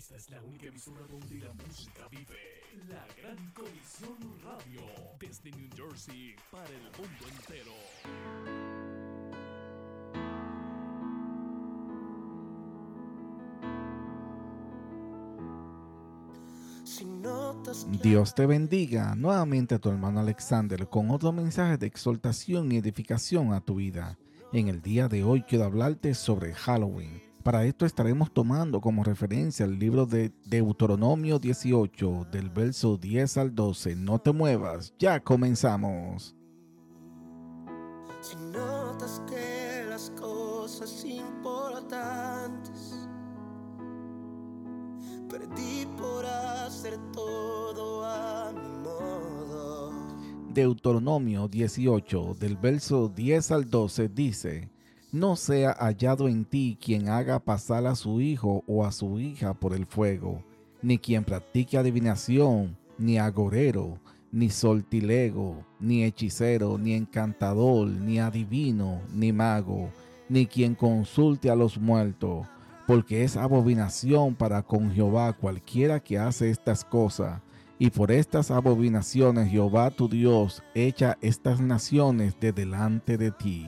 Esta es la única emisora donde la música vive. La Gran Colisión Radio. Desde New Jersey para el mundo entero. Dios te bendiga nuevamente a tu hermano Alexander con otro mensaje de exaltación y edificación a tu vida. En el día de hoy quiero hablarte sobre Halloween. Para esto estaremos tomando como referencia el libro de Deuteronomio 18, del verso 10 al 12. No te muevas, ya comenzamos. Si notas que las cosas importantes perdí por hacer todo a mi modo. Deuteronomio 18, del verso 10 al 12 dice, no sea hallado en ti quien haga pasar a su hijo o a su hija por el fuego, ni quien practique adivinación, ni agorero, ni soltilego, ni hechicero, ni encantador, ni adivino, ni mago, ni quien consulte a los muertos, porque es abominación para con Jehová cualquiera que hace estas cosas. Y por estas abominaciones Jehová tu Dios echa estas naciones de delante de ti.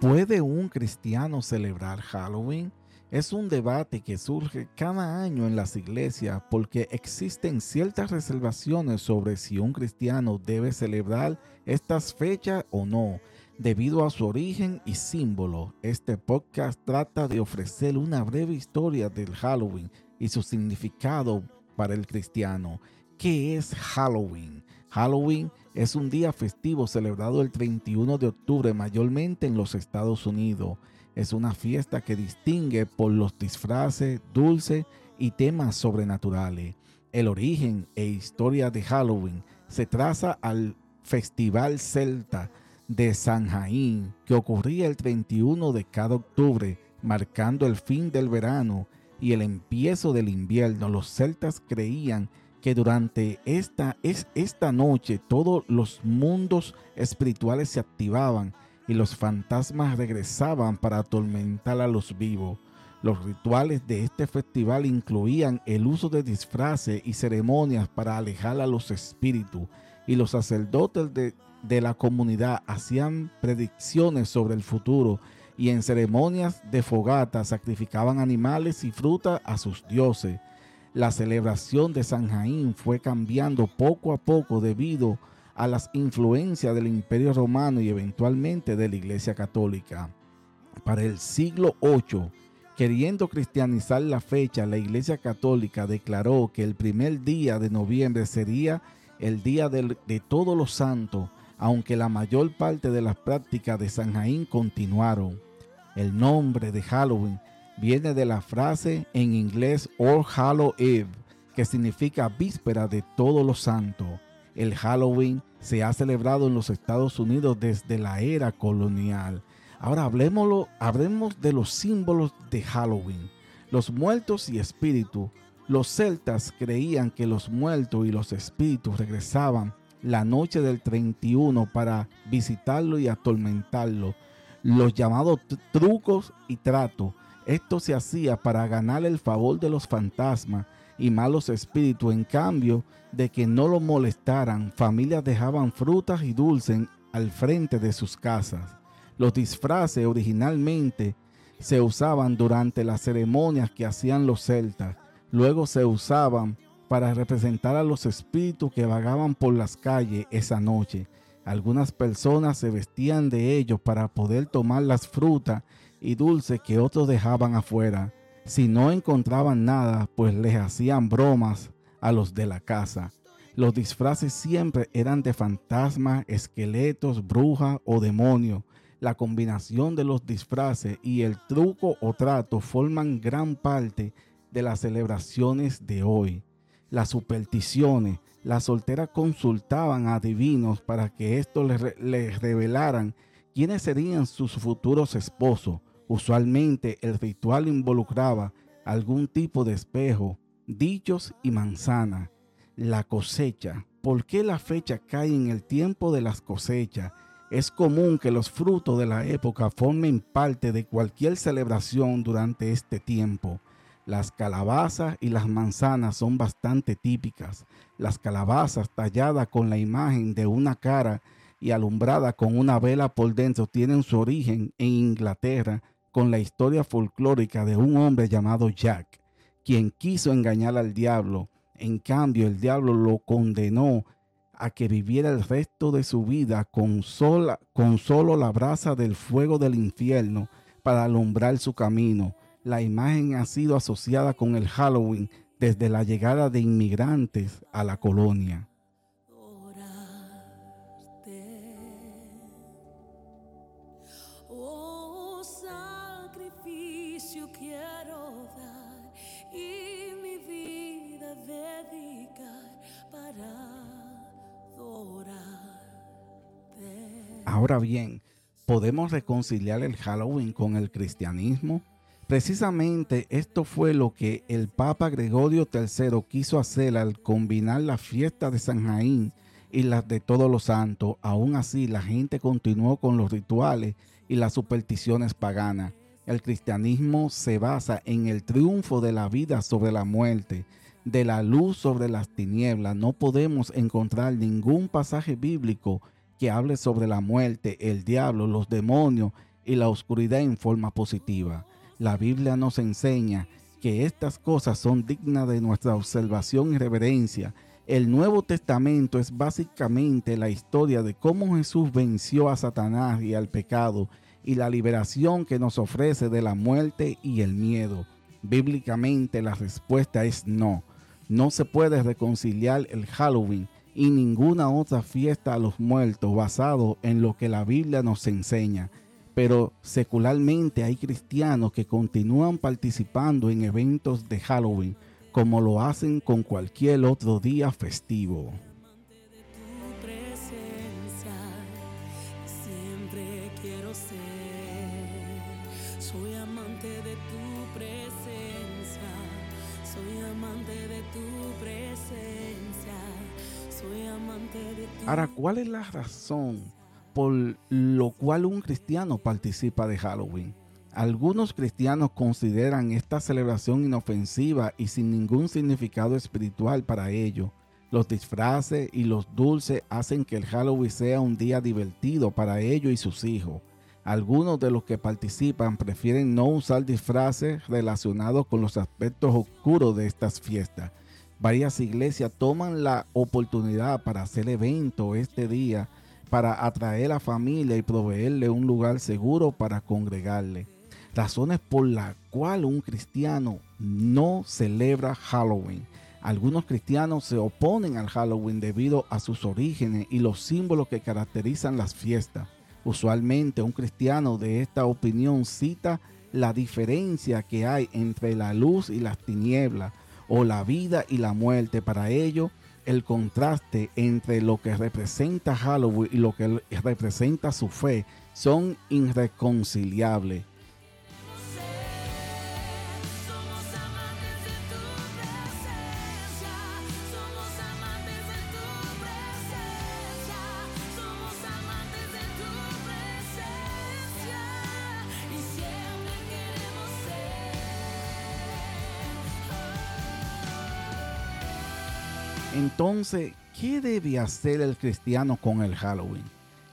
¿Puede un cristiano celebrar Halloween? Es un debate que surge cada año en las iglesias porque existen ciertas reservaciones sobre si un cristiano debe celebrar estas fechas o no. Debido a su origen y símbolo, este podcast trata de ofrecer una breve historia del Halloween y su significado para el cristiano. ¿Qué es Halloween? Halloween un día festivo celebrado el 31 de octubre mayormente en los Estados Unidos. Es una fiesta que distingue por los disfraces, dulces y temas sobrenaturales. El origen e historia de Halloween se traza al Festival Celta de San Jaín, que ocurría el 31 de cada octubre, marcando el fin del verano y el empiezo del invierno. Los celtas creían que durante esta, es, esta noche todos los mundos espirituales se activaban y los fantasmas regresaban para atormentar a los vivos. Los rituales de este festival incluían el uso de disfraces y ceremonias para alejar a los espíritus, y los sacerdotes de, de la comunidad hacían predicciones sobre el futuro y en ceremonias de fogata sacrificaban animales y frutas a sus dioses. La celebración de San Jaín fue cambiando poco a poco debido a las influencias del Imperio Romano y eventualmente de la Iglesia Católica. Para el siglo VIII, queriendo cristianizar la fecha, la Iglesia Católica declaró que el primer día de noviembre sería el día de, de todos los santos, aunque la mayor parte de las prácticas de San Jaín continuaron. El nombre de Halloween viene de la frase en inglés All Hallow Eve, que significa víspera de todos los santos. El Halloween se ha celebrado en los Estados Unidos desde la era colonial. Ahora hablemos, de los símbolos de Halloween. Los muertos y espíritus. Los celtas creían que los muertos y los espíritus regresaban la noche del 31 para visitarlo y atormentarlo. Los llamados trucos y tratos. Esto se hacía para ganar el favor de los fantasmas y malos espíritus. En cambio de que no lo molestaran, familias dejaban frutas y dulces al frente de sus casas. Los disfraces originalmente se usaban durante las ceremonias que hacían los celtas. Luego se usaban para representar a los espíritus que vagaban por las calles esa noche. Algunas personas se vestían de ellos para poder tomar las frutas y dulces que otros dejaban afuera. Si no encontraban nada, pues les hacían bromas a los de la casa. Los disfraces siempre eran de fantasmas, esqueletos, brujas o demonios. La combinación de los disfraces y el truco o trato forman gran parte de las celebraciones de hoy. Las supersticiones, las solteras consultaban a divinos para que estos les, les revelaran quiénes serían sus futuros esposos. Usualmente el ritual involucraba algún tipo de espejo, dichos y manzana. La cosecha. ¿Por qué la fecha cae en el tiempo de las cosechas? Es común que los frutos de la época formen parte de cualquier celebración durante este tiempo. Las calabazas y las manzanas son bastante típicas. Las calabazas talladas con la imagen de una cara y alumbrada con una vela por dentro tienen su origen en Inglaterra con la historia folclórica de un hombre llamado Jack, quien quiso engañar al diablo. En cambio, el diablo lo condenó a que viviera el resto de su vida con, sola, con solo la brasa del fuego del infierno para alumbrar su camino la imagen ha sido asociada con el Halloween desde la llegada de inmigrantes a la colonia. Ahora bien, ¿podemos reconciliar el Halloween con el cristianismo? Precisamente esto fue lo que el Papa Gregorio III quiso hacer al combinar la fiesta de San Jaín y las de todos los santos. Aún así, la gente continuó con los rituales y las supersticiones paganas. El cristianismo se basa en el triunfo de la vida sobre la muerte, de la luz sobre las tinieblas. No podemos encontrar ningún pasaje bíblico que hable sobre la muerte, el diablo, los demonios y la oscuridad en forma positiva. La Biblia nos enseña que estas cosas son dignas de nuestra observación y reverencia. El Nuevo Testamento es básicamente la historia de cómo Jesús venció a Satanás y al pecado y la liberación que nos ofrece de la muerte y el miedo. Bíblicamente la respuesta es no. No se puede reconciliar el Halloween y ninguna otra fiesta a los muertos basado en lo que la Biblia nos enseña pero secularmente hay cristianos que continúan participando en eventos de Halloween como lo hacen con cualquier otro día festivo. Soy amante de tu presencia, Ahora, ¿cuál es la razón por lo cual un cristiano participa de Halloween. Algunos cristianos consideran esta celebración inofensiva y sin ningún significado espiritual para ello. Los disfraces y los dulces hacen que el Halloween sea un día divertido para ellos y sus hijos. Algunos de los que participan prefieren no usar disfraces relacionados con los aspectos oscuros de estas fiestas. Varias iglesias toman la oportunidad para hacer eventos este día para atraer a familia y proveerle un lugar seguro para congregarle. Razones por las cuales un cristiano no celebra Halloween. Algunos cristianos se oponen al Halloween debido a sus orígenes y los símbolos que caracterizan las fiestas. Usualmente un cristiano de esta opinión cita la diferencia que hay entre la luz y las tinieblas o la vida y la muerte. Para ello, el contraste entre lo que representa Halloween y lo que representa su fe son irreconciliables. Entonces, ¿qué debe hacer el cristiano con el Halloween?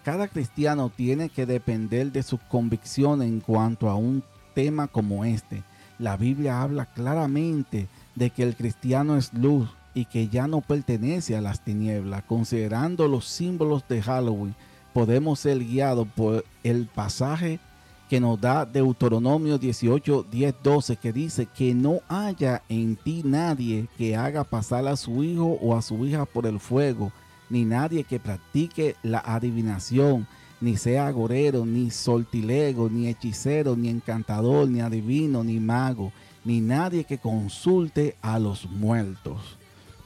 Cada cristiano tiene que depender de su convicción en cuanto a un tema como este. La Biblia habla claramente de que el cristiano es luz y que ya no pertenece a las tinieblas. Considerando los símbolos de Halloween, podemos ser guiados por el pasaje que nos da Deuteronomio 18, 10, 12, que dice que no haya en ti nadie que haga pasar a su hijo o a su hija por el fuego, ni nadie que practique la adivinación, ni sea agorero, ni sortilego, ni hechicero, ni encantador, ni adivino, ni mago, ni nadie que consulte a los muertos.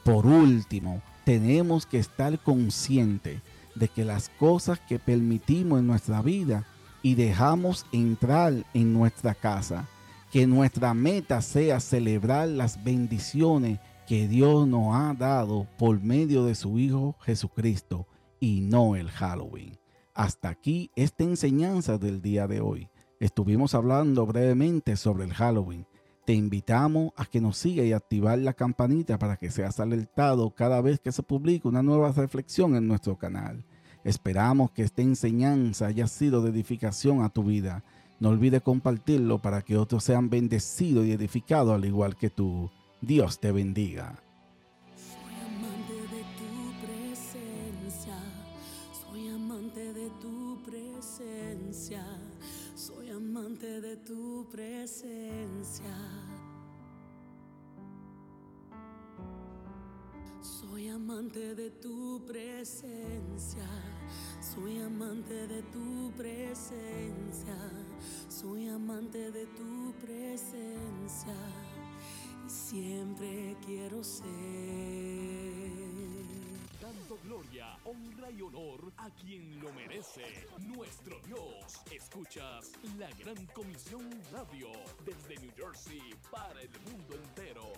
Por último, tenemos que estar conscientes de que las cosas que permitimos en nuestra vida y dejamos entrar en nuestra casa. Que nuestra meta sea celebrar las bendiciones que Dios nos ha dado por medio de su Hijo Jesucristo y no el Halloween. Hasta aquí esta enseñanza del día de hoy. Estuvimos hablando brevemente sobre el Halloween. Te invitamos a que nos siga y activar la campanita para que seas alertado cada vez que se publique una nueva reflexión en nuestro canal. Esperamos que esta enseñanza haya sido de edificación a tu vida. No olvides compartirlo para que otros sean bendecidos y edificados al igual que tú. Dios te bendiga. Soy amante de tu presencia, soy amante de tu presencia, soy amante de tu presencia. Amante de tu presencia, soy amante de tu presencia, soy amante de tu presencia y siempre quiero ser. Dando gloria, honra y honor a quien lo merece, nuestro Dios. Escuchas la Gran Comisión Radio desde New Jersey para el mundo entero.